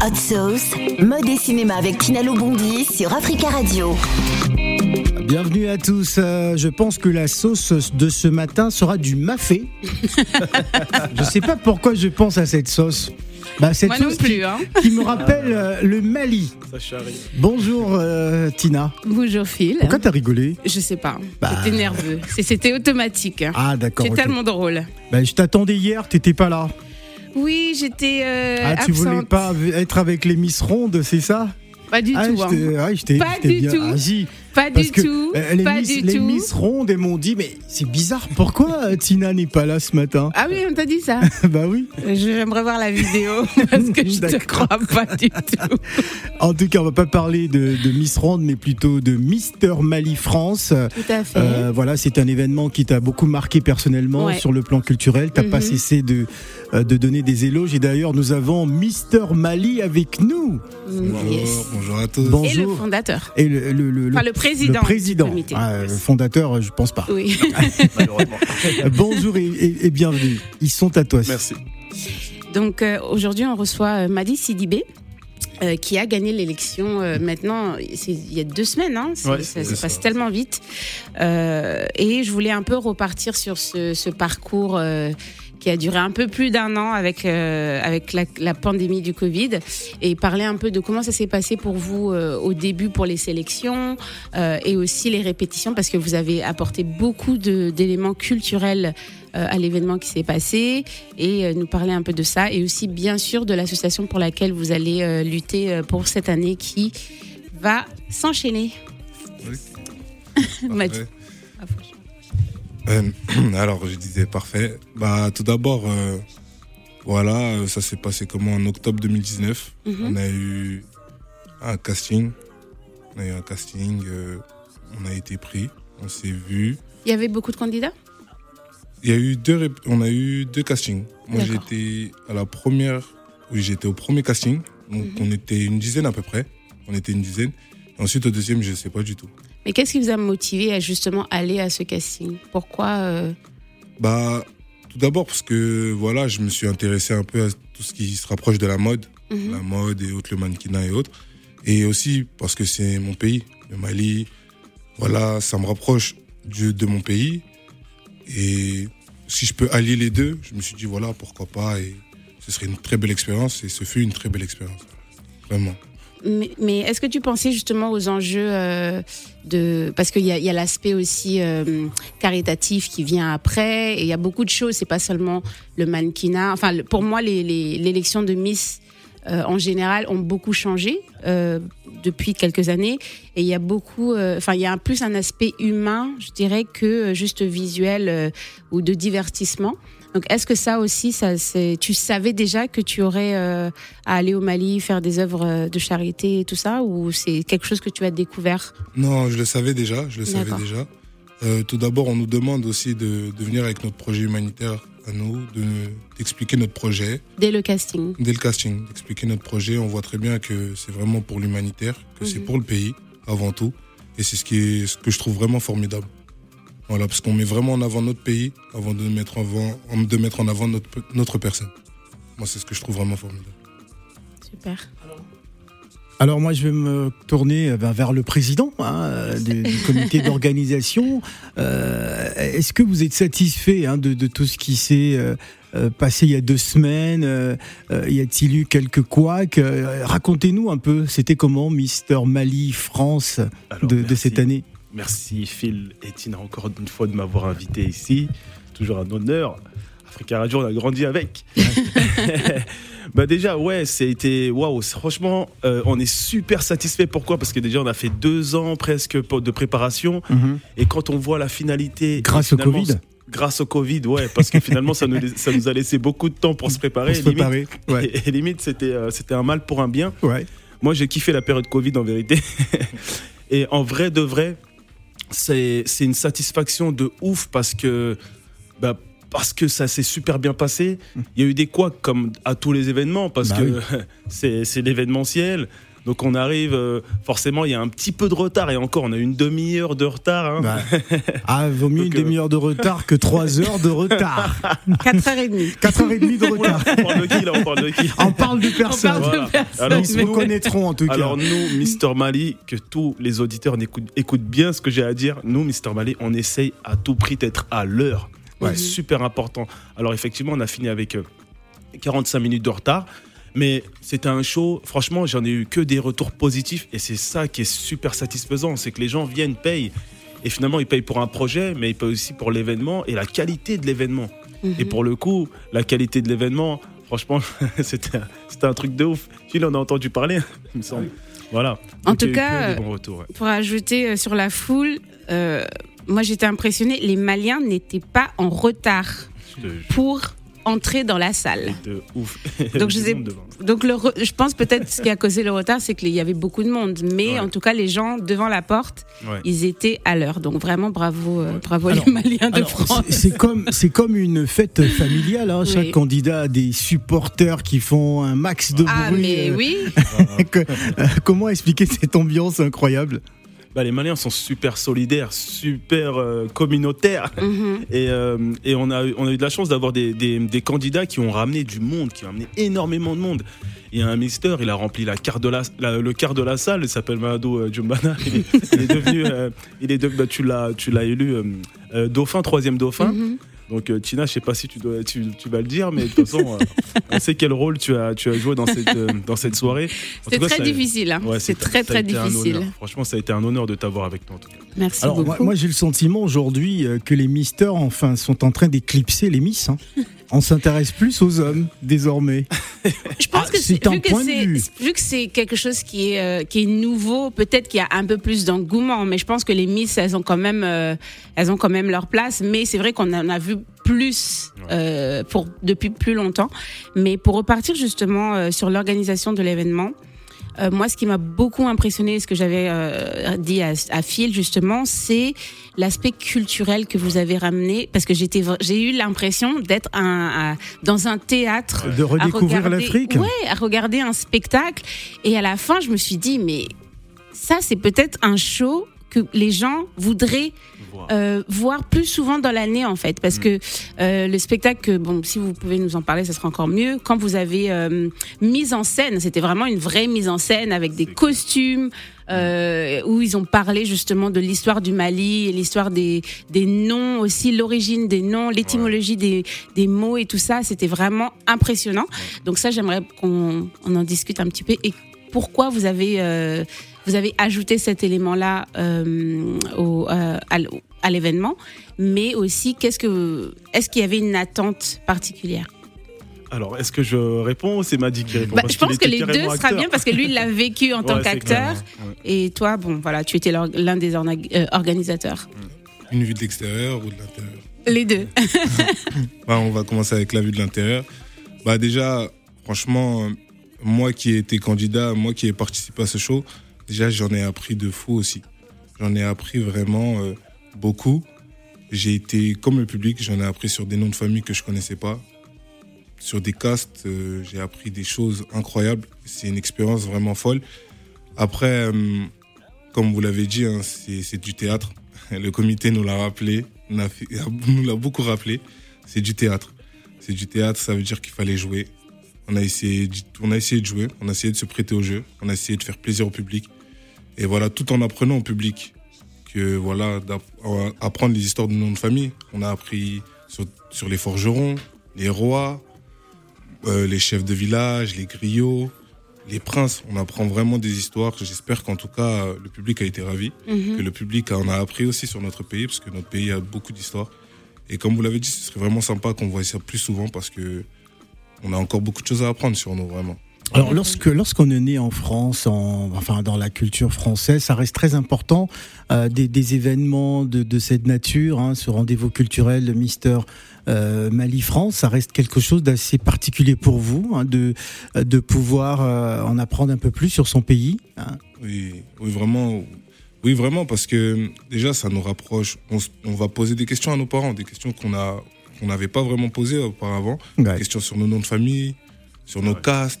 Hot Sauce, mode et cinéma avec Tinalo Bondi sur Africa Radio. Bienvenue à tous. Euh, je pense que la sauce de ce matin sera du mafé. je sais pas pourquoi je pense à cette sauce. Bah, cette Moi non plus, qui, hein. qui me rappelle euh, le Mali. Bonjour euh, Tina. Bonjour Phil. Pourquoi t'as rigolé Je sais pas. Bah. J'étais nerveux. C'était automatique. Ah d'accord. C'est tellement drôle. Bah, je t'attendais hier, t'étais pas là. Oui, j'étais. Euh, ah, tu voulais pas être avec les Miss Rondes, c'est ça? Pas du ah, tout. Hein. Ah, pas du bien. tout. Ah, pas du tout. Les, pas miss, du les tout. Miss Rondes, elles m'ont dit, mais c'est bizarre, pourquoi euh, Tina n'est pas là ce matin? Ah oui, on t'a dit ça Bah oui. J'aimerais voir la vidéo parce que je te crois pas du tout. En tout cas, on va pas parler de, de Miss Ronde, mais plutôt de Mister Mali France. Tout à fait. Euh, voilà, c'est un événement qui t'a beaucoup marqué personnellement Ouais. sur le plan culturel. T'as pas Mhm. cessé de, euh, de donner des éloges. Et d'ailleurs, nous avons Mister Mali avec nous. Mm, yes. bonjour à tous. Et Bonjour. le fondateur. Et le, le- le- Enfin, le président. le président. du comité. Ah, le fondateur, je pense pas. Oui. Bonjour et, et- et bienvenue. Ils sont à toi. Merci. Donc euh, aujourd'hui, on reçoit euh, Madi Sidibé. euh, qui a gagné l'élection euh, maintenant, c'est il y a deux semaines, hein, Ouais, ça, se passe tellement vite. Euh, et je voulais un peu repartir sur ce, ce parcours euh, qui a duré un peu plus d'un an avec, euh, avec la, la pandémie du Covid. Et parler un peu de comment ça s'est passé pour vous euh, au début pour les sélections euh, et aussi les répétitions parce que vous avez apporté beaucoup de- d'éléments culturels à l'événement qui s'est passé. Et nous parler un peu de ça et aussi bien sûr de l'association pour laquelle vous allez lutter pour cette année qui va s'enchaîner. Madi. Euh, alors, je disais parfait. Bah, tout d'abord, euh, voilà, euh, ça s'est passé comment en octobre 2019. Mhm. On a eu un casting. On a eu un casting. euh, on a été pris. On s'est vu. Il y avait beaucoup de candidats? Il y a eu deux, on a eu deux castings. Moi, j'étais à la première. Oui, j'étais au premier casting. Donc, Mhm. on était une dizaine à peu près. On était une dizaine. Ensuite, au deuxième, je sais pas du tout. Mais qu'est-ce qui vous a motivé à justement aller à ce casting? Pourquoi euh, Bah, tout d'abord parce que voilà, je me suis intéressé un peu à tout ce qui se rapproche de la mode, mhm. la mode et autres, le mannequinat et autres. Et aussi parce que c'est mon pays, le Mali. Voilà, ça me rapproche du- de mon pays. Et si je peux allier les deux, je me suis dit voilà, pourquoi pas. Et ce serait une très belle expérience. Et ce fut une très belle expérience. Vraiment. Mais, est-ce que tu pensais justement aux enjeux euh, de parce qu'il y a, l'aspect aussi euh, caritatif qui vient après et il y a beaucoup de choses. C'est pas seulement le mannequinat. Enfin, pour moi, l'élection de Miss euh, en général ont beaucoup changé depuis quelques années et il y a beaucoup. Enfin, il y a plus un aspect humain, je dirais, que juste visuel ou de divertissement. Donc, est-ce que ça aussi, ça, c'est, tu savais déjà que tu aurais euh, à aller au Mali faire des œuvres euh, de charité et tout ça, ou c'est quelque chose que tu as découvert? Non, je le savais déjà, je le savais déjà. Euh, tout d'abord, on nous demande aussi de, de venir avec notre projet humanitaire à nous, de- d'expliquer notre projet. dès le casting Dès le casting, d'expliquer notre projet, on voit très bien que c'est vraiment pour l'humanitaire, que c'est Mhm. pour le pays avant tout. Et c'est ce, qui est, ce que je trouve vraiment formidable. Voilà, parce qu'on met vraiment en avant notre pays avant de mettre en avant, de mettre en avant notre, notre personne. Moi, c'est ce que je trouve vraiment formidable. Super. Alors moi, je vais me tourner euh, ben, vers le président hein, du, du comité d'organisation. Euh, Est-ce que vous êtes satisfait hein, de, de tout ce qui s'est euh, euh, passé il y a deux semaines euh, Y a-t-il eu quelques couacs Racontez-nous un peu, c'était comment Mister Mali France Alors, de, cette année? Merci Phil et Tina encore une fois de m'avoir invité ici. Toujours un honneur. Africa Radio, on a grandi avec. bah déjà, ouais, c'était waouh. Franchement, euh, on est super satisfait. Pourquoi? Parce que déjà, on a fait deux ans presque de préparation. Et quand on voit la finalité, Grâce au Covid Grâce au Covid, ouais, parce que finalement, ça nous, ça nous a laissé beaucoup de temps pour se préparer. Pour se Limite- préparer. Ouais. et, et limite, c'était euh, c'était un mal pour un bien. Ouais. Moi, j'ai kiffé la période Covid en vérité. Et en vrai de vrai, c'est c'est une satisfaction de ouf parce que, bah, parce que ça s'est super bien passé. Il y a eu des couacs comme à tous les événements parce Bah que c'est c'est l'événementiel. Donc on arrive, euh, forcément, il y a un petit peu de retard et encore, on a une demi-heure de retard. hein. Ah, vaut mieux une euh, demi-heure de retard que trois heures de retard. 4h30. 4h30 de retard. on parle de qui là On parle de qui On parle de personne. parle de Voilà. personne. Alors, Ils se nous- reconnaîtront en tout cas. Alors nous, Mister Mali, que tous les auditeurs écoutent bien ce que j'ai à dire. Nous, Mister Mali, on essaye à tout prix d'être à l'heure. Ouais. C'est super important. Alors effectivement, on a fini avec euh, 45 minutes de retard. Mais c'était un show, franchement, j'en ai eu que des retours positifs et c'est ça qui est super satisfaisant, c'est que les gens viennent, payent et finalement ils payent pour un projet, mais ils payent aussi pour l'événement et la qualité de l'événement. Et pour le coup, la qualité de l'événement, franchement, c'était un- truc de ouf. Tu en a entendu parler, il me semble. Voilà. En Donc, tout cas, retours, ouais. Pour ajouter euh, sur la foule, euh, moi j'étais impressionnée, les Maliens n'étaient pas en retard pour entrer dans la salle. de ouf. Donc, je sais-. Donc le re- je pense peut-être ce qui a causé le retard, c'est qu'il y avait beaucoup de monde. Mais Ouais. en tout cas, les gens devant la porte, Ouais. ils étaient à l'heure. Donc vraiment, bravo, euh, bravo Alors- les Maliens de Alors, France. c'est- comme c'est comme une fête familiale. hein. Chaque Oui. candidat a des supporters qui font un max de Ah bruit. mais euh, oui, que- euh, comment expliquer cette ambiance incroyable? Bah, les Maliens sont super solidaires, super euh, communautaires. Mhm. Et, euh, et on, a, eu- on a eu de la chance d'avoir des, des- des candidats qui ont ramené du monde, qui ont amené énormément de monde. Il y a un mister, il a rempli la carte de la, la- le quart de la salle, il s'appelle Mahado euh, Djumbana. Il est, il est devenu, euh, il est de- bah, tu l'as, élu dauphin, troisième dauphin. Mhm. Donc euh, Tina, je sais pas si tu, dois, tu, tu vas le dire, mais de toute façon, euh, on sait quel rôle tu as, tu as joué dans cette, euh, dans cette soirée. Tout cas, très ça- difficile. hein. Ouais, c'est très très difficile. honneur. Franchement, ça a été un honneur de t'avoir avec nous en tout cas. Merci Alors beaucoup. moi, j'ai le sentiment aujourd'hui que les misters enfin sont en train d'éclipser les miss. hein. On s'intéresse plus aux hommes désormais. Je pense Ah, que c'est c'est un vu que point de c'est vue. vu que c'est quelque chose qui est euh, qui est nouveau, peut-être qu'il y a un peu plus d'engouement, mais je pense que les Miss elles ont quand même euh, elles ont quand même leur place, mais c'est vrai qu'on en a vu plus euh, pour depuis plus longtemps. Mais pour repartir justement euh, sur l'organisation de l'événement. Euh, moi, ce qui m'a beaucoup impressionné, ce que j'avais euh, dit à, à Phil justement, c'est l'aspect culturel que vous avez ramené, parce que j'étais, j'ai eu l'impression d'être un, dans un théâtre De redécouvrir l'Afrique? Ouais, à regarder un spectacle. Et à la fin, je me suis dit, mais ça, c'est peut-être un show que les gens voudraient euh, voir plus souvent dans l'année en fait parce que euh, le spectacle bon si vous pouvez nous en parler ça sera encore mieux. Quand vous avez euh, mise en scène c'était vraiment une vraie mise en scène avec des costumes euh, où ils ont parlé justement de l'histoire du Mali l'histoire des, des noms aussi l'origine des noms l'étymologie des, des mots et tout ça. C'était vraiment impressionnant. Donc ça j'aimerais qu'on on en discute un petit peu et pourquoi vous avez euh, vous avez ajouté cet élément-là euh, au, euh, à l'événement, mais aussi qu'est-ce que est-ce qu'il y avait une attente particulière? Alors, est-ce que je réponds ou c'est Madi qui répond? Bah, Parce Je pense que les deux carrément sera acteur. bien parce que lui il l'a vécu en tant Ouais, qu'acteur. Ouais. et toi bon voilà tu étais l'un des euh, organisateurs. Une vue de l'extérieur ou de l'intérieur? Les deux. Bah, On va commencer avec la vue de l'intérieur. Bah, déjà, franchement, euh, moi qui ai été candidat, moi qui ai participé à ce show, déjà j'en ai appris de fou aussi. J'en ai appris vraiment euh, beaucoup. J'ai été, comme le public, j'en ai appris sur des noms de famille que je connaissais pas. Sur des castes, euh, j'ai appris des choses incroyables. C'est une expérience vraiment folle. Après, euh, comme vous l'avez dit, hein, c'est du théâtre. Le comité nous l'a rappelé, nous l'a beaucoup rappelé. C'est du théâtre. C'est du théâtre, ça veut dire qu'il fallait jouer. On a, essayé, de- on a essayé de jouer, on a essayé de se prêter au jeu, on a essayé de faire plaisir au public. Et voilà, tout en apprenant au public que voilà, euh, apprendre les histoires de noms de famille. On a appris sur, sur les forgerons, les rois, euh, les chefs de village, les griots, les princes. On apprend vraiment des histoires. J'espère qu'en tout cas, euh, le public a été ravi Mhm. que le public en a appris aussi sur notre pays, parce que notre pays a beaucoup d'histoires. Et comme vous l'avez dit, ce serait vraiment sympa qu'on voit ça plus souvent, parce que on a encore beaucoup de choses à apprendre sur nous, vraiment. Alors lorsque lorsqu'on est né en France, en, enfin dans la culture française, ça reste très important euh, des, des événements de, de cette nature, hein, ce rendez-vous culturel de Mister euh, Mali France, ça reste quelque chose d'assez particulier pour vous, hein, de de pouvoir euh, en apprendre un peu plus sur son pays. hein. Oui, oui, vraiment. Oui, vraiment, parce que déjà, ça nous rapproche. On va poser des questions à nos parents, des questions qu'on a qu'on n'avait pas vraiment posées auparavant. Ouais. Des questions sur nos noms de famille, sur nos castes.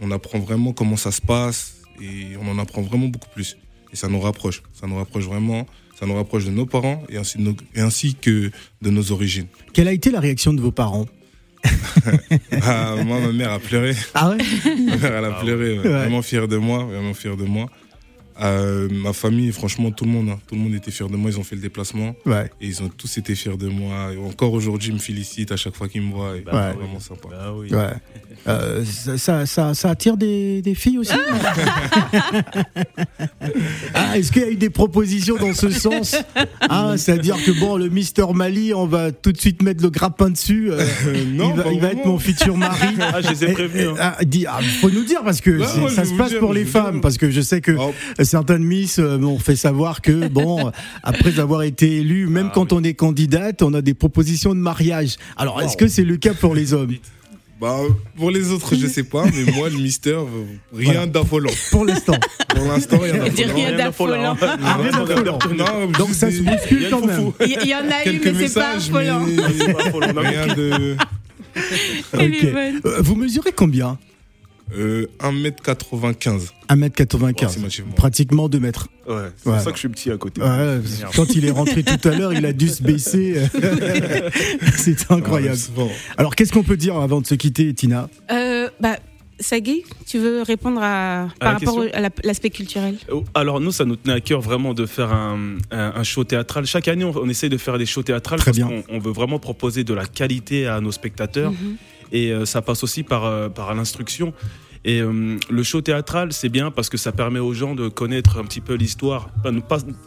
On apprend vraiment comment ça se passe. et on en apprend vraiment beaucoup plus. Et ça nous rapproche. Ça nous rapproche vraiment. Ça nous rapproche de nos parents et ainsi, nos- et ainsi que de nos origines. Quelle a été la réaction de vos parents Ah, moi, ma mère a pleuré. Ah ouais Ma mère, elle a pleuré. ouais. Ouais. Vraiment fière de moi. Vraiment fière de moi. Euh, ma famille, franchement, tout le monde, hein, tout le monde était fier de moi. Ils ont fait le déplacement Ouais. et ils ont tous été fiers de moi. Et encore aujourd'hui, ils me félicitent à chaque fois qu'ils me voient. Et Bah, c'est ouais. vraiment sympa. Bah oui. Ouais. Euh, ça, ça, ça- ça attire des, des filles aussi ah, Est-ce qu'il y a eu des propositions dans ce sens ah, C'est-à-dire que bon, le Mister Mali, on va tout de suite mettre le grappin dessus. euh, non, il va, il va être mon futur mari. Ah, je les ai prévenus. hein. ah, dis- ah, faut nous dire parce que ouais, ça se passe dire, pour les dire. femmes parce que je sais que Oh, certaines Miss euh, m'ont fait savoir que bon après avoir été élu même Ah, quand oui. on est candidate on a des propositions de mariage alors est-ce que c'est le cas pour les hommes? Bah, pour les autres, je sais pas, mais moi, le Mister, euh, rien Voilà. d'affolant. pour l'instant Pour l'instant, rien d'affolant. donc ça se bouscule quand même. Il y en a eu, mais c'est pas affolant. Mais rien de. Elle est Ok. bonne. Euh, vous mesurez combien? Euh, 1m95. 1m95 Approximativement. pratiquement 2 mètres Ouais, c'est pour ça que je suis petit à côté. Ouais, quand il est rentré tout à l'heure il a dû se baisser c'est incroyable Ouais, c'est bon. alors qu'est-ce qu'on peut dire avant de se quitter Tina? Euh, bah, Sagui, tu veux répondre à, par la rapport à la- l'aspect culturel? Oh, Alors nous, ça nous tenait à cœur vraiment de faire un, un- un show théâtral. Chaque année, on, on essaie de faire des shows théâtrales Très parce bien. qu'on on veut vraiment proposer de la qualité à nos spectateurs Mhm. Et euh, ça passe aussi par, euh, par l'instruction. Et euh, le show théâtral, c'est bien parce que ça permet aux gens de connaître un petit peu l'histoire,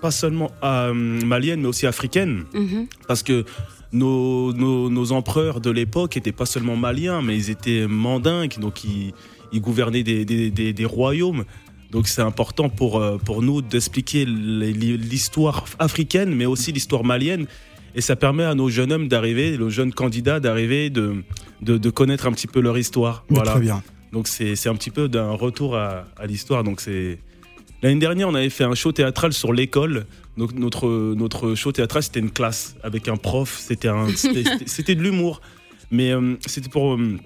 pas, seulement euh, malienne, mais aussi africaine Mhm. parce que nos, nos, nos empereurs de l'époque n'étaient pas seulement maliens, mais ils étaient mandingues, donc ils, ils gouvernaient des, des, des- des royaumes. Donc c'est important pour, pour nous d'expliquer l'histoire africaine, mais aussi l'histoire malienne. Et ça permet à nos jeunes hommes d'arriver, nos jeunes candidats d'arriver, de, de, de connaître un petit peu leur histoire. Voilà. très bien Donc c'est un petit peu d'un retour à, à l'histoire. Donc c'est l'année dernière, on avait fait un show théâtral sur l'école. Donc notre notre show théâtral c'était une classe avec un prof. C'était un c'était- de l'humour, mais euh, c'était pour euh,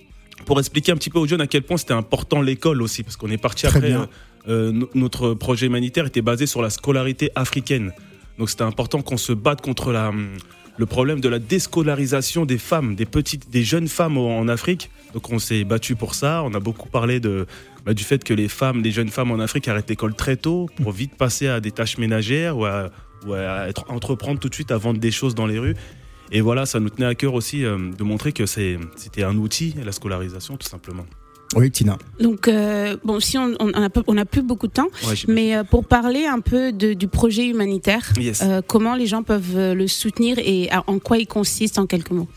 pour expliquer un petit peu aux jeunes à quel point c'était important l'école aussi, parce qu'on est parti Très après. euh, no- notre projet humanitaire était basé sur la scolarité africaine. Donc c'était important qu'on se batte contre la, le problème de la déscolarisation des femmes, des petites, des jeunes femmes en Afrique. Donc on s'est battu pour ça. On a beaucoup parlé de, bah, du fait que les femmes, les jeunes femmes en Afrique arrêtent l'école très tôt pour vite passer à des tâches ménagères ou à, être, entreprendre tout de suite à vendre des choses dans les rues. Et voilà, ça nous tenait à cœur aussi euh, de montrer que c'était un outil, la scolarisation, tout simplement. Oui Tina Donc, euh, bon, si on on n'a on n'a plus beaucoup de temps, Ouais, mais euh, pour parler un peu de- du projet humanitaire, Yes. euh, comment les gens peuvent le soutenir et à- en quoi il consiste en quelques mots?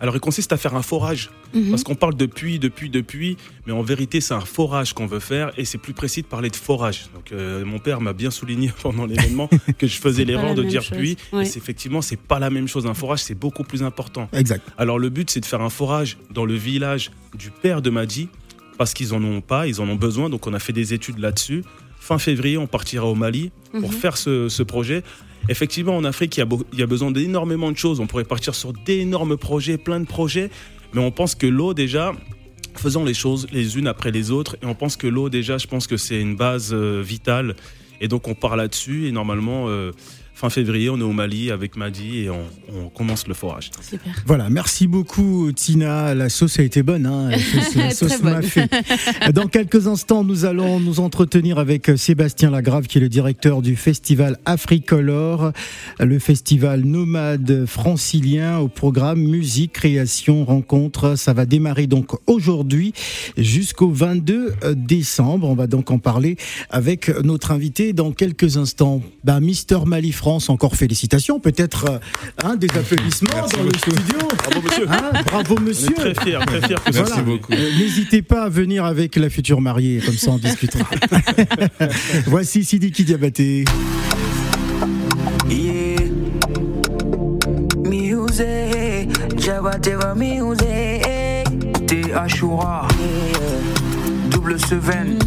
Alors, il consiste à faire un forage. Mhm. Parce qu'on parle de puits, de puits, de puits, mais en vérité, c'est un forage qu'on veut faire et c'est plus précis de parler de forage. Donc, euh, mon père m'a bien souligné pendant l'événement que je faisais l'erreur de dire chose. puits. Ouais. Et effectivement, c'est pas la même chose. Un forage, c'est beaucoup plus important. exact Alors, le but, c'est de faire un forage dans le village du père de Madi parce qu'ils en ont pas, ils en ont besoin. Donc, on a fait des études là-dessus. Fin février, on partira au Mali pour Mhm. faire ce, ce projet. Effectivement, en Afrique, il y a, beau- il y a besoin d'énormément de choses. On pourrait partir sur d'énormes projets, plein de projets, mais on pense que l'eau, déjà, faisons les choses les unes après les autres, et on pense que l'eau, déjà, je pense que c'est une base euh, vitale. Et donc, on part là-dessus, et normalement, euh, fin février, on est au Mali avec Madi, et on, on commence le forage. Super. Voilà, merci beaucoup Tina. La sauce a été bonne, hein. La sauce, bonne. m'a fait. Dans quelques instants, nous allons nous entretenir avec Sébastien Lagrave, qui est le directeur du festival Africolor, le festival nomade francilien au programme musique, création, rencontre. Ça va démarrer donc aujourd'hui jusqu'au 22 décembre. On va donc en parler avec notre invité dans quelques instants. Bah, Mister Mali France, encore félicitations. Peut-être hein, des applaudissements Merci dans le studio. Bravo, monsieur Hein, bravo On monsieur. est très fiers, très fiers que ça Merci beaucoup. Euh, N'hésitez pas à venir avec la future mariée, comme ça on discutera. Voici Sidiki Diabaté. Yeah. Music, Music. Ashura, Double Seven,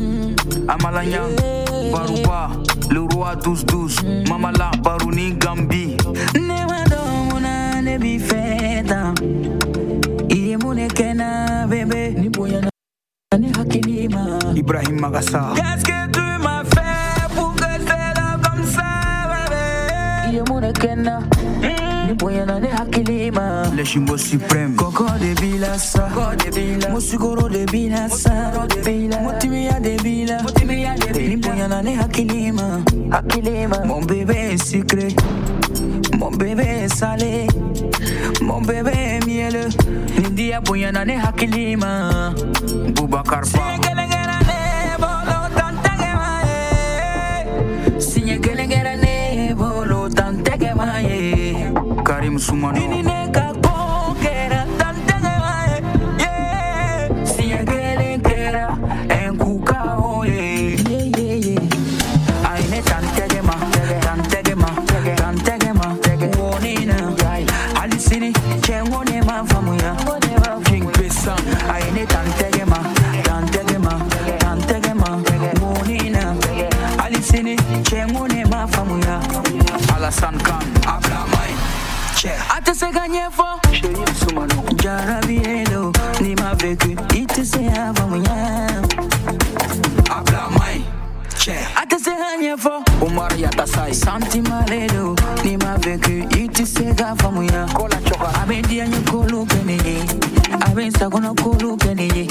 Amalanya, Baruba, le roi 12-12, Mamala Barouni Gambi. Newadonguna nebi feta, iemune kena bebe, ni boyana ne hakilima, Ibrahim Magasa. Gaske le shimbo supreme. Koko de bilasa musigoro de bilasa motimiya de bonyana ne hakilima mon bébé est sucré. Mon bébé est salé. Mon bébé est mielleux. Nindia bonyana ne hakilima boubacar ba Sinye kelengera ne bolo maye. Karim Sumano who got Omar Yatasai Santi Maledo, Nima vécu Itisega Famuya Kola Choka Abe Dianyo Kolu Keneye Abe Sagono Kolu Keneye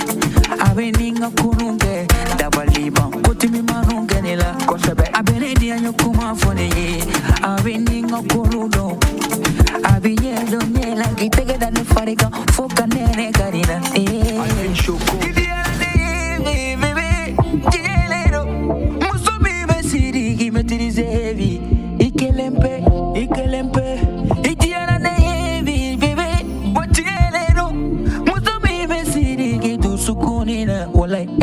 Abe Ninga Kurunke Dabaliban Kutimi Manu Kenela Kosebe Abe Dianyo Kuma Foneye Abe Ninga Koludo Abe Yedo Nyela Itegeda Nefarika Foka Nene Karina like